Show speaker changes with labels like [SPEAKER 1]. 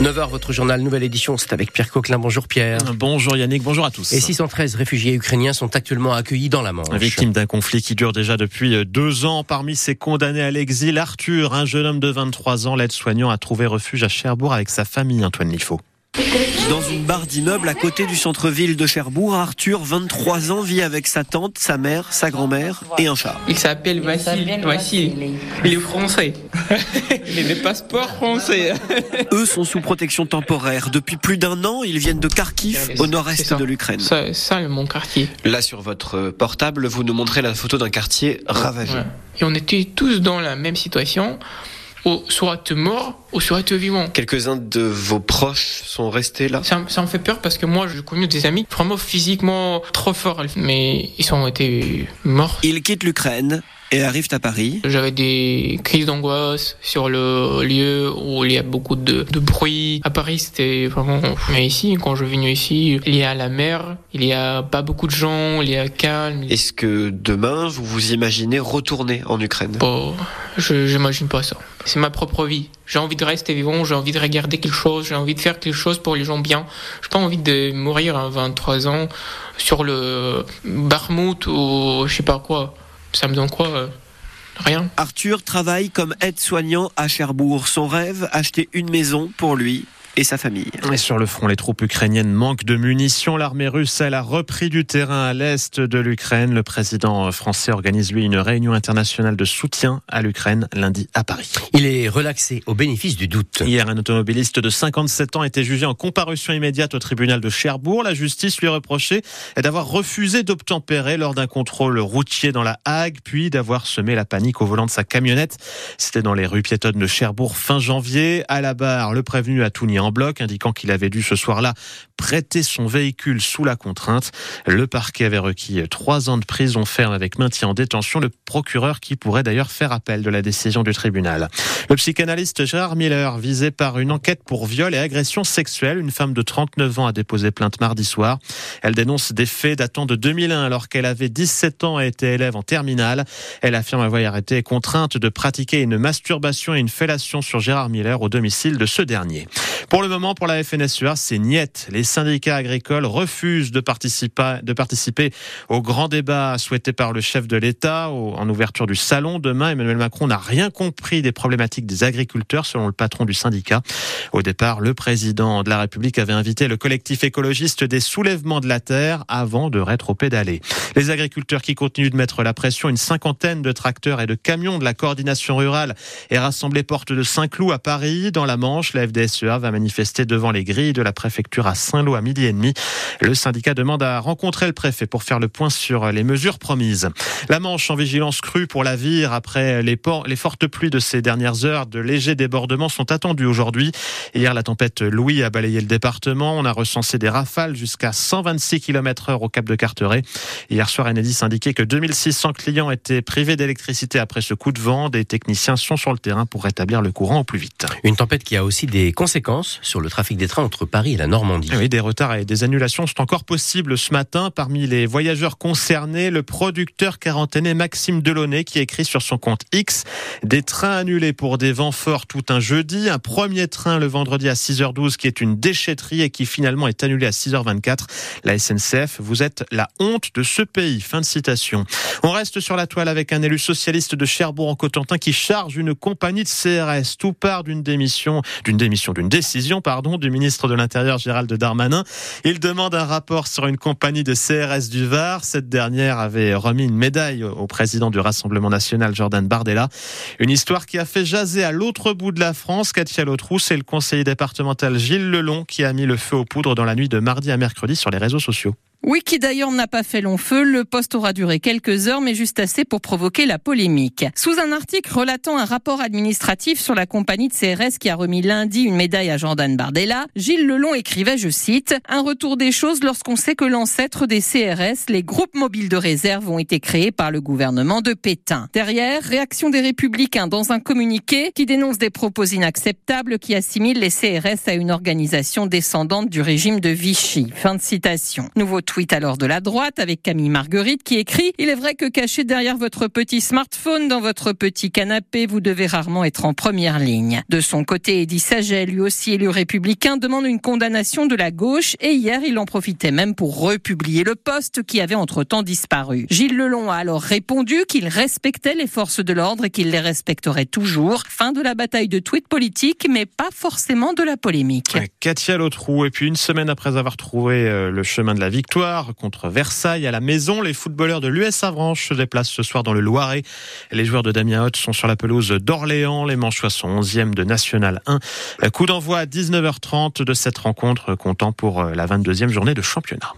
[SPEAKER 1] 9h, votre journal, nouvelle édition, c'est avec Pierre Coquelin. Bonjour Pierre.
[SPEAKER 2] Bonjour Yannick, bonjour à tous.
[SPEAKER 1] Et 613 réfugiés ukrainiens sont actuellement accueillis dans la Manche.
[SPEAKER 2] Victime d'un conflit qui dure déjà depuis deux ans. Parmi ces condamnés à l'exil, Arthur, un jeune homme de 23 ans, l'aide-soignant, a trouvé refuge à Cherbourg avec sa famille, Antoine Liffaut.
[SPEAKER 3] Dans une barre d'immeuble à côté du centre-ville de Cherbourg, Arthur, 23 ans, vit avec sa tante, sa mère, sa grand-mère et un chat.
[SPEAKER 4] Il s'appelle Vassil. Vassil. Il est français. Il a des passeports français.
[SPEAKER 3] Eux sont sous protection temporaire. Depuis plus d'un an, ils viennent de Kharkiv, au nord-est de l'Ukraine.
[SPEAKER 4] Ça, ça, mon quartier.
[SPEAKER 3] Là, sur votre portable, vous nous montrez la photo d'un quartier ravagé.
[SPEAKER 4] Ouais. Et on était tous dans la même situation ou soit mort ou soit vivant.
[SPEAKER 3] Quelques-uns de vos proches sont restés là?
[SPEAKER 4] Ça, ça, me fait peur parce que moi, j'ai connu des amis vraiment physiquement trop forts, mais ils ont été morts.
[SPEAKER 3] Ils quittent l'Ukraine et arrivent à Paris.
[SPEAKER 4] J'avais des crises d'angoisse sur le lieu où il y a beaucoup de, de bruit. À Paris, c'était vraiment... Mais ici, quand je suis venu ici, il y a la mer, il y a pas beaucoup de gens, il y a calme.
[SPEAKER 3] Est-ce que demain, vous vous imaginez retourner en Ukraine?
[SPEAKER 4] Bon, je j'imagine pas ça. C'est ma propre vie. J'ai envie de rester vivant, j'ai envie de regarder quelque chose, j'ai envie de faire quelque chose pour les gens bien. J'ai pas envie de mourir à 23 ans sur le Barmouth ou je sais pas quoi. Ça me donne quoi euh, Rien?
[SPEAKER 3] Arthur travaille comme aide-soignant à Cherbourg. Son rêve, acheter une maison pour lui et sa famille.
[SPEAKER 2] Et sur le front, les troupes ukrainiennes manquent de munitions. L'armée russe, elle a repris du terrain à l'est de l'Ukraine. Le président français organise, lui, une réunion internationale de soutien à l'Ukraine lundi à Paris.
[SPEAKER 1] Il est relaxé au bénéfice du doute.
[SPEAKER 2] Hier, un automobiliste de 57 ans était jugé en comparution immédiate au tribunal de Cherbourg. La justice lui reprochait d'avoir refusé d'obtempérer lors d'un contrôle routier dans la Hague, puis d'avoir semé la panique au volant de sa camionnette. C'était dans les rues piétonnes de Cherbourg fin janvier. À la barre, le prévenu a tout nié en bloc, indiquant qu'il avait dû ce soir-là prêter son véhicule sous la contrainte. Le parquet avait requis trois ans de prison ferme avec maintien en détention. Le procureur qui pourrait d'ailleurs faire appel de la décision du tribunal. Le psychanalyste Gérard Miller, visé par une enquête pour viol et agression sexuelle, une femme de 39 ans a déposé plainte mardi soir. Elle dénonce des faits datant de 2001 alors qu'elle avait 17 ans et était élève en terminale. Elle affirme avoir été contrainte de pratiquer une masturbation et une fellation sur Gérard Miller au domicile de ce dernier. Pour le moment, pour la FNSEA, c'est niette. Les syndicats agricoles refusent de participer, au grand débat souhaité par le chef de l'État en ouverture du salon. Demain, Emmanuel Macron n'a rien compris des problématiques des agriculteurs, selon le patron du syndicat. Au départ, le président de la République avait invité le collectif écologiste des soulèvements de la terre avant de rétro-pédaler. Les agriculteurs qui continuent de mettre la pression, une cinquantaine de tracteurs et de camions de la coordination rurale est rassemblée porte de Saint-Cloud à Paris. Dans la Manche, la FDSEA va manifester devant les grilles de la préfecture à Saint-Lô à midi et demi. Le syndicat demande à rencontrer le préfet pour faire le point sur les mesures promises. La Manche en vigilance crue pour la vire après les fortes pluies de ces dernières heures. De légers débordements sont attendus aujourd'hui. Hier, la tempête Louis a balayé le département. On a recensé des rafales jusqu'à 126 km heure au cap de Carteret. Hier soir, Enedis indiquait que 2600 clients étaient privés d'électricité après ce coup de vent. Des techniciens sont sur le terrain pour rétablir le courant au plus vite.
[SPEAKER 1] Une tempête qui a aussi des conséquences sur le trafic des trains entre Paris et la Normandie.
[SPEAKER 2] Oui, des retards et des annulations sont encore possibles ce matin. Parmi les voyageurs concernés, le producteur quarantainé Maxime Delaunay qui écrit sur son compte X des trains annulés pour des vents forts tout un jeudi. Un premier train le vendredi à 6h12 qui est une déchetterie et qui finalement est annulé à 6h24. La SNCF, vous êtes la honte de ce pays. Fin de citation. On reste sur la toile avec un élu socialiste de Cherbourg en Cotentin qui charge une compagnie de CRS. Tout part d'une démission, d'une démission, d'une décision, pardon, du ministre de l'Intérieur Gérald Darmanin. Il demande un rapport sur une compagnie de CRS du Var. Cette dernière avait remis une médaille au président du Rassemblement national Jordan Bardella. Une histoire qui a fait jaser à l'autre bout de la France. Katia Lotrou, c'est le conseiller départemental Gilles Lelon qui a mis le feu aux poudres dans la nuit de mardi à mercredi sur les réseaux sociaux.
[SPEAKER 5] Oui, qui d'ailleurs n'a pas fait long feu. Le poste aura duré quelques heures, mais juste assez pour provoquer la polémique. Sous un article relatant un rapport administratif sur la compagnie de CRS qui a remis lundi une médaille à Jordan Bardella, Gilles Lelon écrivait, je cite, un retour des choses lorsqu'on sait que l'ancêtre des CRS, les groupes mobiles de réserve, ont été créés par le gouvernement de Pétain. Derrière, réaction des républicains dans un communiqué qui dénonce des propos inacceptables qui assimilent les CRS à une organisation descendante du régime de Vichy. Fin de citation. Nouveau tweet alors de la droite avec Camille Marguerite qui écrit Il est vrai que caché derrière votre petit smartphone, dans votre petit canapé, vous devez rarement être en première ligne. De son côté, Eddie Saget, lui aussi élu républicain, demande une condamnation de la gauche et hier, il en profitait même pour republier le poste qui avait entre-temps disparu. Gilles Lelon a alors répondu qu'il respectait les forces de l'ordre et qu'il les respecterait toujours. Fin de la bataille de tweets politiques, mais pas forcément de la polémique.
[SPEAKER 2] Katia Lotrou, et puis une semaine après avoir trouvé euh, le chemin de la victoire contre Versailles à la maison, les footballeurs de l'US Avranches se déplacent ce soir dans le Loiret. Les joueurs de Damien Hott sont sur la pelouse d'Orléans. Les Manchois sont 11e de National 1. Coup d'envoi à 19h30 de cette rencontre comptant pour euh, la 22e journée de championnat.